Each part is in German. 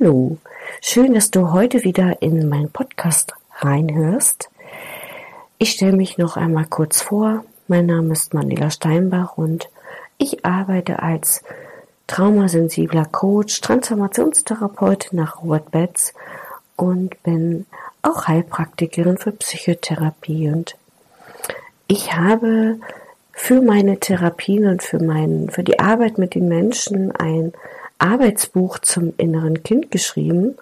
Hallo. Schön, dass du heute wieder in meinen Podcast reinhörst. Ich stelle mich noch einmal kurz vor. Mein Name ist Manila Steinbach und ich arbeite als traumasensibler Coach, Transformationstherapeutin nach Robert Betz und bin auch Heilpraktikerin für Psychotherapie und ich habe für meine Therapien und für meinen, für die Arbeit mit den Menschen ein Arbeitsbuch zum inneren Kind geschrieben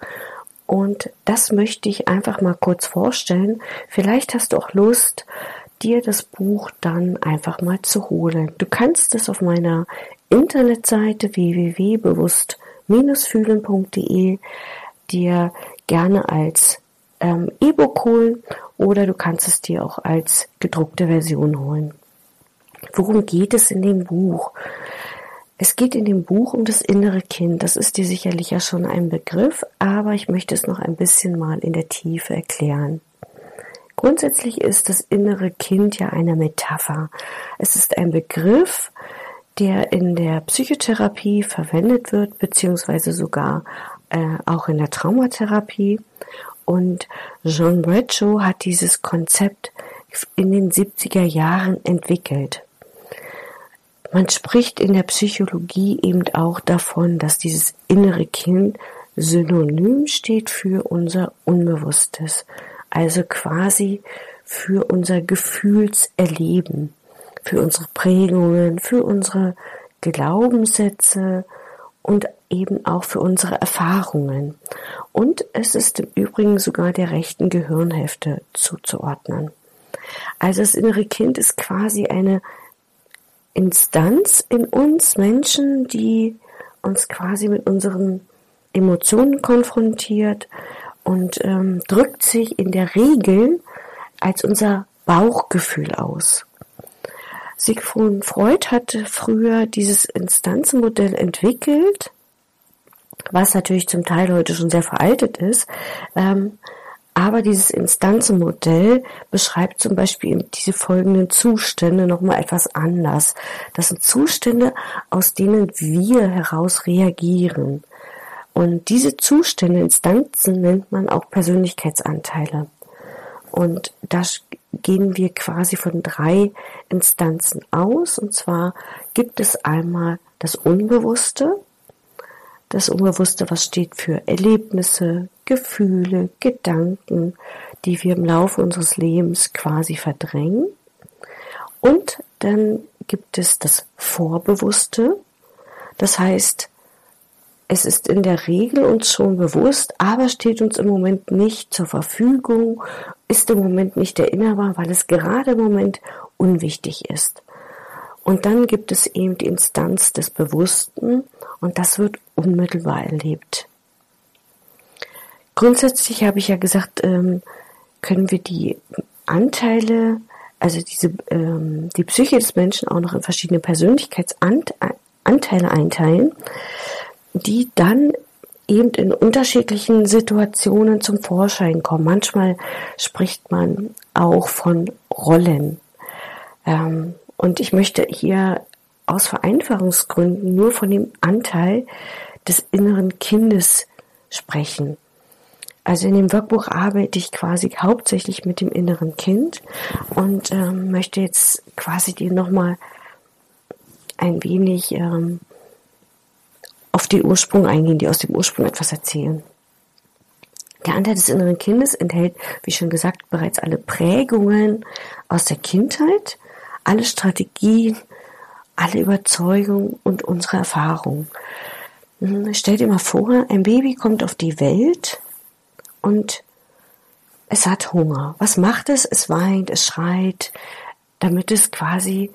und das möchte ich einfach mal kurz vorstellen. Vielleicht hast du auch Lust, dir das Buch dann einfach mal zu holen. Du kannst es auf meiner Internetseite www.bewusst-fühlen.de dir gerne als ähm, E-Book holen oder du kannst es dir auch als gedruckte Version holen. Worum geht es in dem Buch? Es geht in dem Buch um das innere Kind. Das ist dir sicherlich ja schon ein Begriff, aber ich möchte es noch ein bisschen mal in der Tiefe erklären. Grundsätzlich ist das innere Kind ja eine Metapher. Es ist ein Begriff, der in der Psychotherapie verwendet wird, beziehungsweise sogar äh, auch in der Traumatherapie. Und John Bradshaw hat dieses Konzept in den 70er Jahren entwickelt. Man spricht in der Psychologie eben auch davon, dass dieses innere Kind synonym steht für unser Unbewusstes, also quasi für unser Gefühlserleben, für unsere Prägungen, für unsere Glaubenssätze und eben auch für unsere Erfahrungen. Und es ist im Übrigen sogar der rechten Gehirnhälfte zuzuordnen. Also das innere Kind ist quasi eine Instanz in uns Menschen, die uns quasi mit unseren Emotionen konfrontiert und ähm, drückt sich in der Regel als unser Bauchgefühl aus. Sigmund Freud hatte früher dieses Instanzenmodell entwickelt, was natürlich zum Teil heute schon sehr veraltet ist, ähm, aber dieses Instanzenmodell beschreibt zum Beispiel diese folgenden Zustände nochmal etwas anders. Das sind Zustände, aus denen wir heraus reagieren. Und diese Zustände, Instanzen nennt man auch Persönlichkeitsanteile. Und da gehen wir quasi von drei Instanzen aus. Und zwar gibt es einmal das Unbewusste, das Unbewusste, was steht für Erlebnisse, Gefühle, Gedanken, die wir im Laufe unseres Lebens quasi verdrängen. Und dann gibt es das Vorbewusste. Das heißt, es ist in der Regel uns schon bewusst, aber steht uns im Moment nicht zur Verfügung, ist im Moment nicht erinnerbar, weil es gerade im Moment unwichtig ist. Und dann gibt es eben die Instanz des Bewussten und das wird unmittelbar erlebt. Grundsätzlich habe ich ja gesagt, ähm, können wir die Anteile, also diese, ähm, die Psyche des Menschen auch noch in verschiedene Persönlichkeitsanteile einteilen, die dann eben in unterschiedlichen Situationen zum Vorschein kommen. Manchmal spricht man auch von Rollen. Ähm, und ich möchte hier aus Vereinfachungsgründen nur von dem Anteil des inneren Kindes sprechen. Also in dem Workbuch arbeite ich quasi hauptsächlich mit dem inneren Kind und ähm, möchte jetzt quasi dir nochmal ein wenig ähm, auf den Ursprung eingehen, die aus dem Ursprung etwas erzählen. Der Anteil des inneren Kindes enthält, wie schon gesagt, bereits alle Prägungen aus der Kindheit alle Strategien, alle Überzeugungen und unsere Erfahrungen. Hm, stell dir mal vor, ein Baby kommt auf die Welt und es hat Hunger. Was macht es? Es weint, es schreit, damit es quasi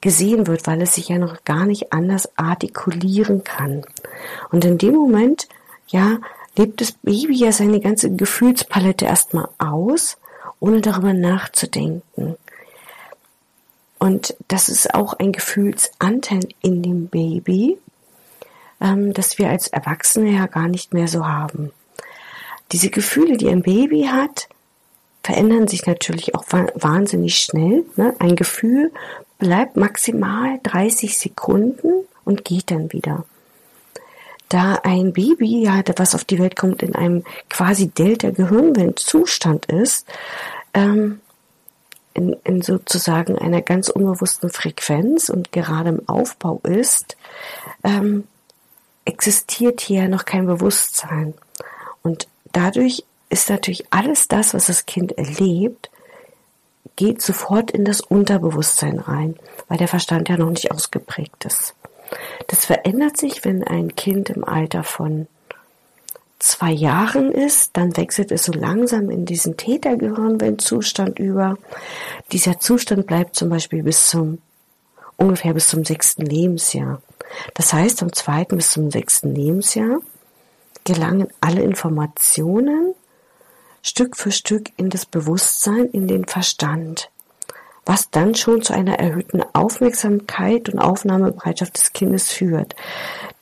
gesehen wird, weil es sich ja noch gar nicht anders artikulieren kann. Und in dem Moment, ja, lebt das Baby ja seine ganze Gefühlspalette erstmal aus, ohne darüber nachzudenken. Und das ist auch ein Gefühlsanteil in dem Baby, ähm, das wir als Erwachsene ja gar nicht mehr so haben. Diese Gefühle, die ein Baby hat, verändern sich natürlich auch wahnsinnig schnell. Ne? Ein Gefühl bleibt maximal 30 Sekunden und geht dann wieder. da ein Baby, ja, was auf die Welt kommt, in einem quasi Delta-Gehirnwellenzustand ist, ähm, in, in sozusagen einer ganz unbewussten Frequenz und gerade im Aufbau ist, ähm, existiert hier noch kein Bewusstsein. Und dadurch ist natürlich alles das, was das Kind erlebt, geht sofort in das Unterbewusstsein rein, weil der Verstand ja noch nicht ausgeprägt ist. Das verändert sich, wenn ein Kind im Alter von zwei Jahren ist, dann wechselt es so langsam in diesen Tätergehirnwellenzustand über. Dieser Zustand bleibt zum Beispiel bis zum ungefähr bis zum sechsten Lebensjahr. Das heißt, vom zweiten bis zum sechsten Lebensjahr gelangen alle Informationen Stück für Stück in das Bewusstsein, in den Verstand, was dann schon zu einer erhöhten Aufmerksamkeit und Aufnahmebereitschaft des Kindes führt.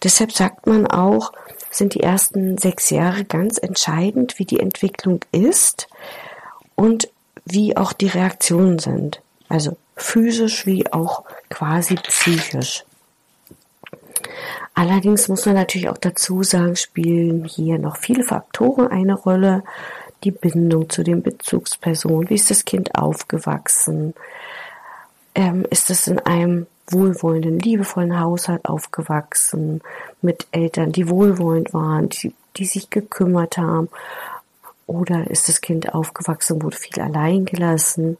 Deshalb sagt man auch, sind die ersten sechs Jahre ganz entscheidend, wie die Entwicklung ist und wie auch die Reaktionen sind. Also physisch wie auch quasi psychisch. Allerdings muss man natürlich auch dazu sagen, spielen hier noch viele Faktoren eine Rolle. Die Bindung zu den Bezugspersonen. Wie ist das Kind aufgewachsen? Ähm, ist es in einem wohlwollenden, liebevollen Haushalt aufgewachsen, mit Eltern, die wohlwollend waren, die, die sich gekümmert haben. Oder ist das Kind aufgewachsen, wurde viel allein gelassen?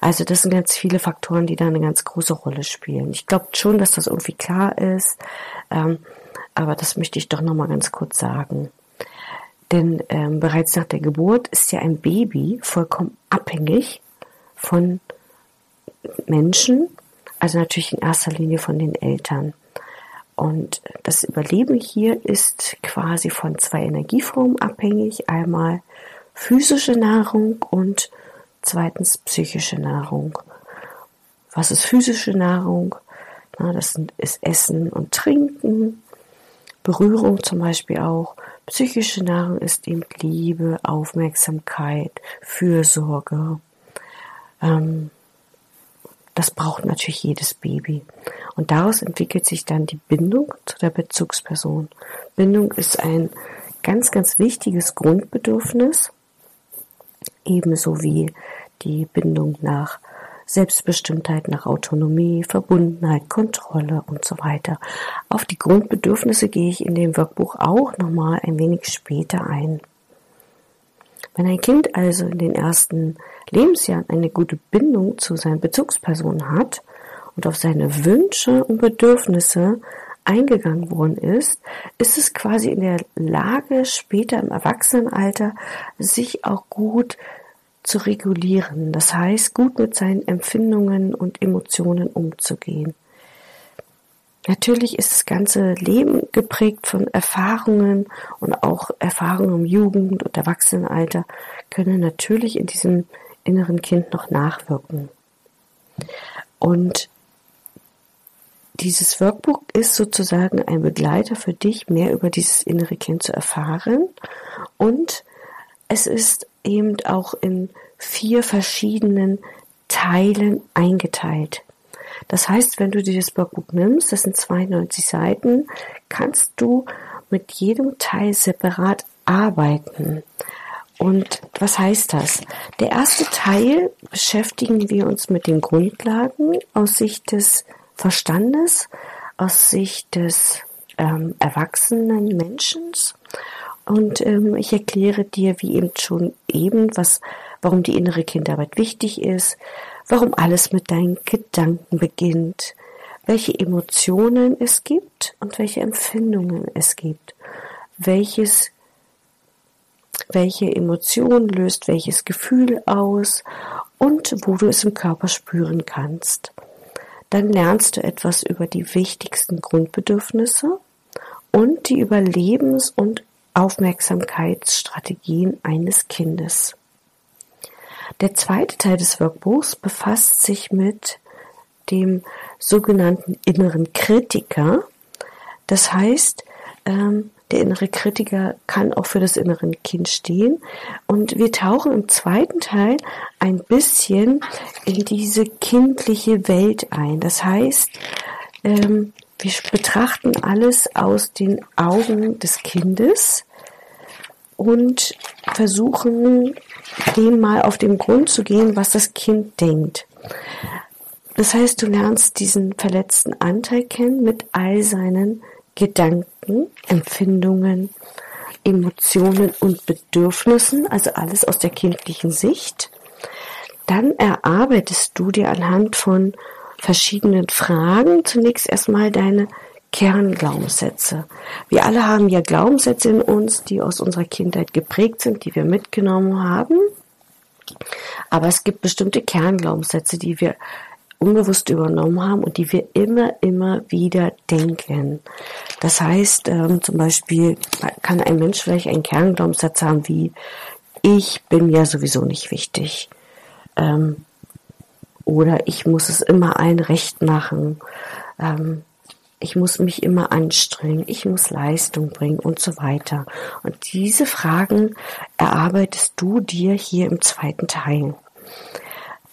Also das sind ganz viele Faktoren, die da eine ganz große Rolle spielen. Ich glaube schon, dass das irgendwie klar ist, ähm, aber das möchte ich doch nochmal ganz kurz sagen. Denn ähm, bereits nach der Geburt ist ja ein Baby vollkommen abhängig von Menschen, also natürlich in erster Linie von den Eltern. Und das Überleben hier ist quasi von zwei Energieformen abhängig. Einmal physische Nahrung und zweitens psychische Nahrung. Was ist physische Nahrung? Na, das ist Essen und Trinken, Berührung zum Beispiel auch. Psychische Nahrung ist eben Liebe, Aufmerksamkeit, Fürsorge, ähm, das braucht natürlich jedes Baby. Und daraus entwickelt sich dann die Bindung zu der Bezugsperson. Bindung ist ein ganz, ganz wichtiges Grundbedürfnis, ebenso wie die Bindung nach Selbstbestimmtheit, nach Autonomie, Verbundenheit, Kontrolle und so weiter. Auf die Grundbedürfnisse gehe ich in dem Workbuch auch nochmal ein wenig später ein. Wenn ein Kind also in den ersten Lebensjahren eine gute Bindung zu seinen Bezugspersonen hat und auf seine Wünsche und Bedürfnisse eingegangen worden ist, ist es quasi in der Lage, später im Erwachsenenalter sich auch gut zu regulieren. Das heißt, gut mit seinen Empfindungen und Emotionen umzugehen. Natürlich ist das ganze Leben geprägt von Erfahrungen und auch Erfahrungen im Jugend- und Erwachsenenalter können natürlich in diesem inneren Kind noch nachwirken. Und dieses Workbook ist sozusagen ein Begleiter für dich, mehr über dieses innere Kind zu erfahren. Und es ist eben auch in vier verschiedenen Teilen eingeteilt. Das heißt, wenn du dir das Workbook nimmst, das sind 92 Seiten, kannst du mit jedem Teil separat arbeiten. Und was heißt das? Der erste Teil beschäftigen wir uns mit den Grundlagen aus Sicht des Verstandes, aus Sicht des ähm, erwachsenen Menschen. Und ähm, ich erkläre dir, wie eben schon eben, was, warum die innere Kindarbeit wichtig ist, warum alles mit deinen Gedanken beginnt, welche Emotionen es gibt und welche Empfindungen es gibt, welches welche Emotion löst welches Gefühl aus und wo du es im Körper spüren kannst. Dann lernst du etwas über die wichtigsten Grundbedürfnisse und die Überlebens- und Aufmerksamkeitsstrategien eines Kindes. Der zweite Teil des Workbuchs befasst sich mit dem sogenannten inneren Kritiker. Das heißt, ähm, der innere Kritiker kann auch für das innere Kind stehen. Und wir tauchen im zweiten Teil ein bisschen in diese kindliche Welt ein. Das heißt, ähm, wir betrachten alles aus den Augen des Kindes und versuchen dem mal auf den Grund zu gehen, was das Kind denkt. Das heißt, du lernst diesen verletzten Anteil kennen mit all seinen Gedanken, Empfindungen, Emotionen und Bedürfnissen, also alles aus der kindlichen Sicht. Dann erarbeitest du dir anhand von verschiedenen Fragen zunächst erstmal deine Kernglaubenssätze. Wir alle haben ja Glaubenssätze in uns, die aus unserer Kindheit geprägt sind, die wir mitgenommen haben. Aber es gibt bestimmte Kernglaubenssätze, die wir unbewusst übernommen haben und die wir immer, immer wieder denken. Das heißt, ähm, zum Beispiel kann ein Mensch vielleicht einen Kernglaubenssatz haben wie, ich bin ja sowieso nicht wichtig. Ähm, oder ich muss es immer ein Recht machen. Ähm, ich muss mich immer anstrengen, ich muss Leistung bringen und so weiter. Und diese Fragen erarbeitest du dir hier im zweiten Teil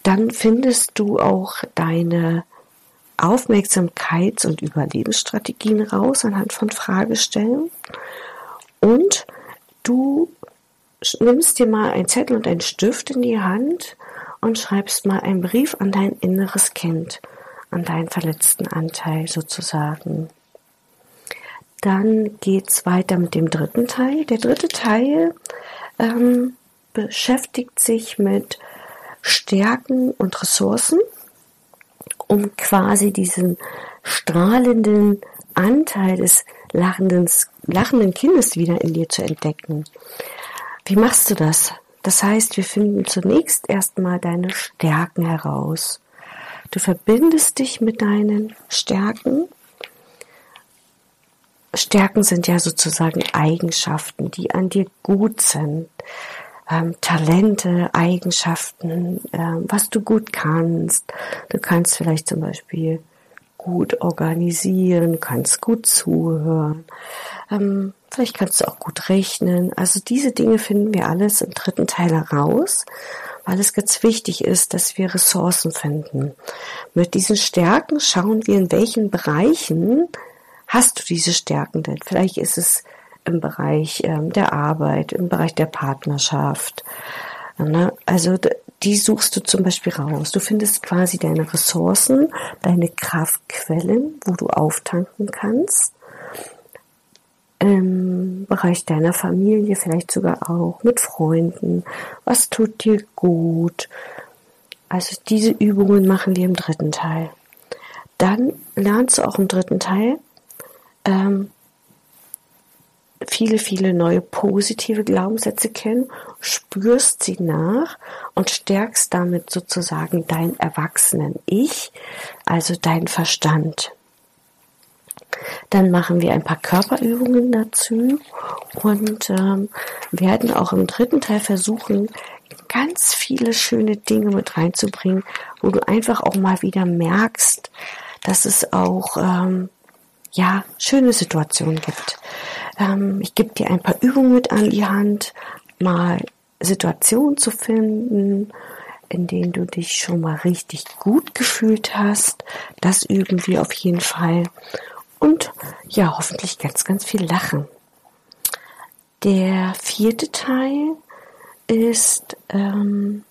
dann findest du auch deine Aufmerksamkeits- und Überlebensstrategien raus anhand von Fragestellen. Und du nimmst dir mal einen Zettel und einen Stift in die Hand und schreibst mal einen Brief an dein inneres Kind, an deinen verletzten Anteil sozusagen. Dann geht's weiter mit dem dritten Teil. Der dritte Teil ähm, beschäftigt sich mit Stärken und Ressourcen, um quasi diesen strahlenden Anteil des lachenden, lachenden Kindes wieder in dir zu entdecken. Wie machst du das? Das heißt, wir finden zunächst erstmal deine Stärken heraus. Du verbindest dich mit deinen Stärken. Stärken sind ja sozusagen Eigenschaften, die an dir gut sind ähm, Talente, Eigenschaften, ähm, was du gut kannst. Du kannst vielleicht zum Beispiel gut organisieren, kannst gut zuhören. Ähm, vielleicht kannst du auch gut rechnen. Also diese Dinge finden wir alles im dritten Teil heraus, weil es ganz wichtig ist, dass wir Ressourcen finden. Mit diesen Stärken schauen wir, in welchen Bereichen hast du diese Stärken denn. Vielleicht ist es im Bereich ähm, der Arbeit, im Bereich der Partnerschaft. Ne? Also die suchst du zum Beispiel raus. Du findest quasi deine Ressourcen, deine Kraftquellen, wo du auftanken kannst. Im Bereich deiner Familie, vielleicht sogar auch mit Freunden. Was tut dir gut? Also diese Übungen machen wir im dritten Teil. Dann lernst du auch im dritten Teil ähm, viele, viele neue positive Glaubenssätze kennen, spürst sie nach und stärkst damit sozusagen dein erwachsenen Ich, also dein Verstand. Dann machen wir ein paar Körperübungen dazu und ähm, werden auch im dritten Teil versuchen, ganz viele schöne Dinge mit reinzubringen, wo du einfach auch mal wieder merkst, dass es auch ähm, ja schöne Situationen gibt. Ähm, ich gebe dir ein paar Übungen mit an die Hand, mal Situationen zu finden, in denen du dich schon mal richtig gut gefühlt hast. Das üben wir auf jeden Fall. Und ja, hoffentlich ganz, ganz viel Lachen. Der vierte Teil ist ähm,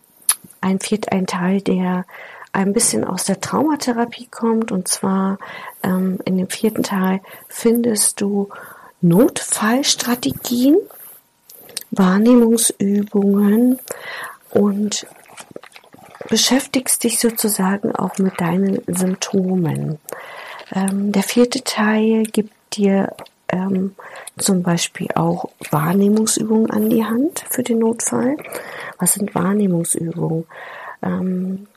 ein, viert, ein Teil, der ein bisschen aus der Traumatherapie kommt. Und zwar ähm, in dem vierten Teil findest du Notfallstrategien, Wahrnehmungsübungen und beschäftigst dich sozusagen auch mit deinen Symptomen. Ähm, der vierte Teil gibt dir ähm, zum Beispiel auch Wahrnehmungsübungen an die Hand für den Notfall. Was sind Wahrnehmungsübungen? Ähm,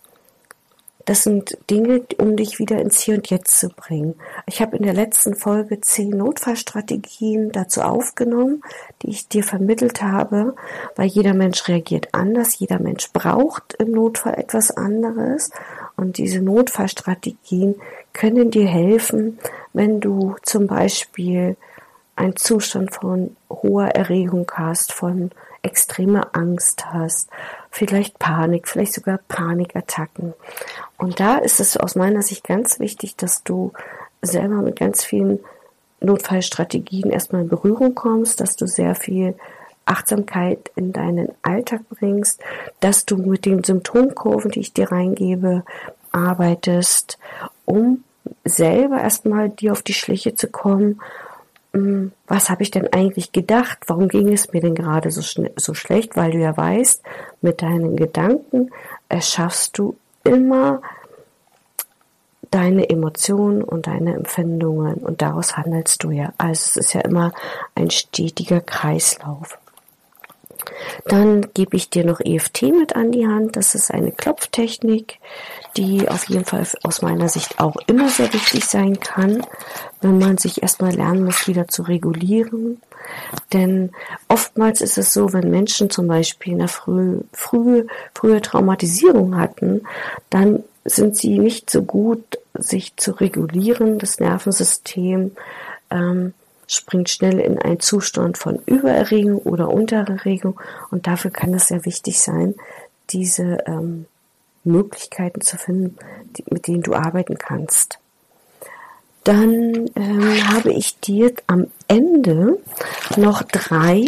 das sind Dinge, um dich wieder ins Hier und Jetzt zu bringen. Ich habe in der letzten Folge zehn Notfallstrategien dazu aufgenommen, die ich dir vermittelt habe, weil jeder Mensch reagiert anders, jeder Mensch braucht im Notfall etwas anderes und diese Notfallstrategien können dir helfen, wenn du zum Beispiel einen Zustand von hoher Erregung hast, von extremer Angst hast, vielleicht Panik, vielleicht sogar Panikattacken. Und da ist es aus meiner Sicht ganz wichtig, dass du selber mit ganz vielen Notfallstrategien erstmal in Berührung kommst, dass du sehr viel Achtsamkeit in deinen Alltag bringst, dass du mit den Symptomkurven, die ich dir reingebe, arbeitest, um selber erstmal dir auf die Schliche zu kommen, hm, was habe ich denn eigentlich gedacht? Warum ging es mir denn gerade so, so schlecht? Weil du ja weißt, mit deinen Gedanken erschaffst du immer deine Emotionen und deine Empfindungen und daraus handelst du ja. Also es ist ja immer ein stetiger Kreislauf. Dann gebe ich dir noch EFT mit an die Hand. Das ist eine Klopftechnik, die auf jeden Fall aus meiner Sicht auch immer sehr wichtig sein kann, wenn man sich erstmal lernen muss, wieder zu regulieren. Denn oftmals ist es so, wenn Menschen zum Beispiel eine frühe, frühe, frühe Traumatisierung hatten, dann sind sie nicht so gut, sich zu regulieren, das Nervensystem ähm, springt schnell in einen Zustand von Übererregung oder Untererregung und dafür kann es sehr wichtig sein, diese ähm, Möglichkeiten zu finden, die, mit denen du arbeiten kannst. Dann ähm, habe ich dir am Ende noch drei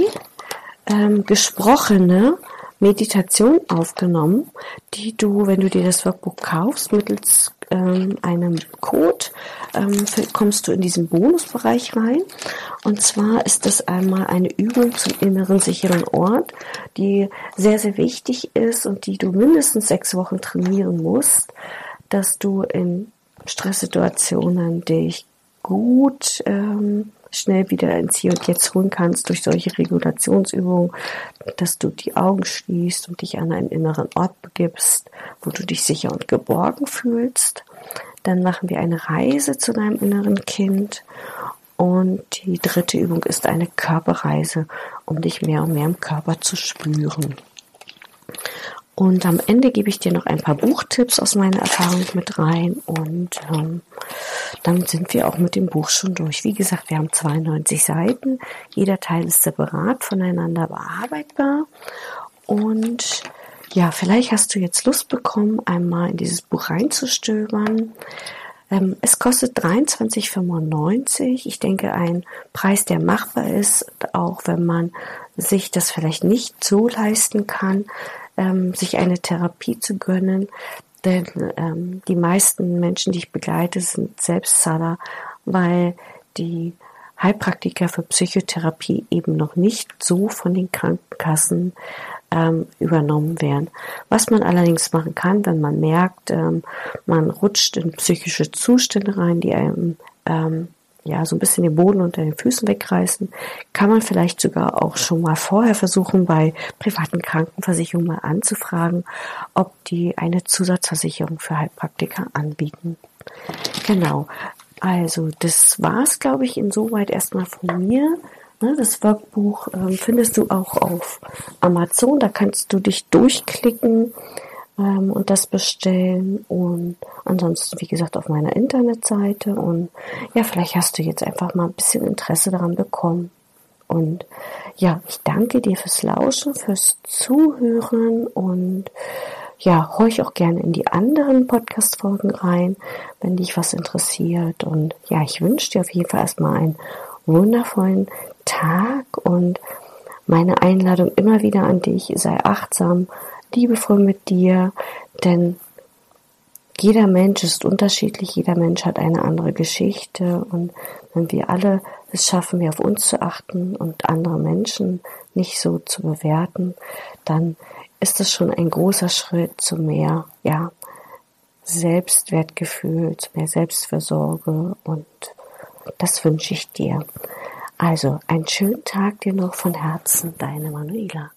ähm, gesprochene Meditation aufgenommen, die du, wenn du dir das Workbook kaufst, mittels ähm, einem Code ähm, kommst du in diesen Bonusbereich rein. Und zwar ist das einmal eine Übung zum inneren sicheren Ort, die sehr, sehr wichtig ist und die du mindestens sechs Wochen trainieren musst, dass du in Stresssituationen dich gut ähm, schnell wieder ins Hier und Jetzt holen kannst durch solche Regulationsübungen, dass du die Augen schließt und dich an einen inneren Ort begibst, wo du dich sicher und geborgen fühlst. Dann machen wir eine Reise zu deinem inneren Kind. Und die dritte Übung ist eine Körperreise, um dich mehr und mehr im Körper zu spüren. Und am Ende gebe ich dir noch ein paar Buchtipps aus meiner Erfahrung mit rein und ähm, dann sind wir auch mit dem Buch schon durch. Wie gesagt, wir haben 92 Seiten. Jeder Teil ist separat voneinander bearbeitbar. Und ja, vielleicht hast du jetzt Lust bekommen, einmal in dieses Buch reinzustöbern. Ähm, es kostet 23,95. Ich denke, ein Preis, der machbar ist, auch wenn man sich das vielleicht nicht so leisten kann ähm, sich eine Therapie zu gönnen. Denn ähm, die meisten Menschen, die ich begleite, sind Selbstzahler, weil die Heilpraktiker für Psychotherapie eben noch nicht so von den Krankenkassen ähm, übernommen werden. Was man allerdings machen kann, wenn man merkt, ähm, man rutscht in psychische Zustände rein, die einem ähm, ja, so ein bisschen den Boden unter den Füßen wegreißen, kann man vielleicht sogar auch schon mal vorher versuchen, bei privaten Krankenversicherungen mal anzufragen, ob die eine Zusatzversicherung für Heilpraktiker anbieten. Genau. Also, das war's, glaube ich, insoweit erstmal von mir. Ne, das Workbuch ähm, findest du auch auf Amazon. Da kannst du dich durchklicken ähm, und das bestellen. Und ansonsten, wie gesagt, auf meiner Internetseite. Und ja, vielleicht hast du jetzt einfach mal ein bisschen Interesse daran bekommen. Und ja, ich danke dir fürs Lauschen, fürs Zuhören. Und ja, horch auch gerne in die anderen Podcast-Folgen rein, wenn dich was interessiert. Und ja, ich wünsche dir auf jeden Fall erstmal einen wundervollen Tag. Und meine Einladung immer wieder an dich, sei achtsam, liebevoll mit dir, denn jeder Mensch ist unterschiedlich, jeder Mensch hat eine andere Geschichte und wenn wir alle es schaffen, mehr auf uns zu achten und andere Menschen nicht so zu bewerten, dann ist das schon ein großer Schritt zu mehr, ja, Selbstwertgefühl, zu mehr Selbstversorge und das wünsche ich dir. Also einen schönen Tag dir noch von Herzen, deine Manuela.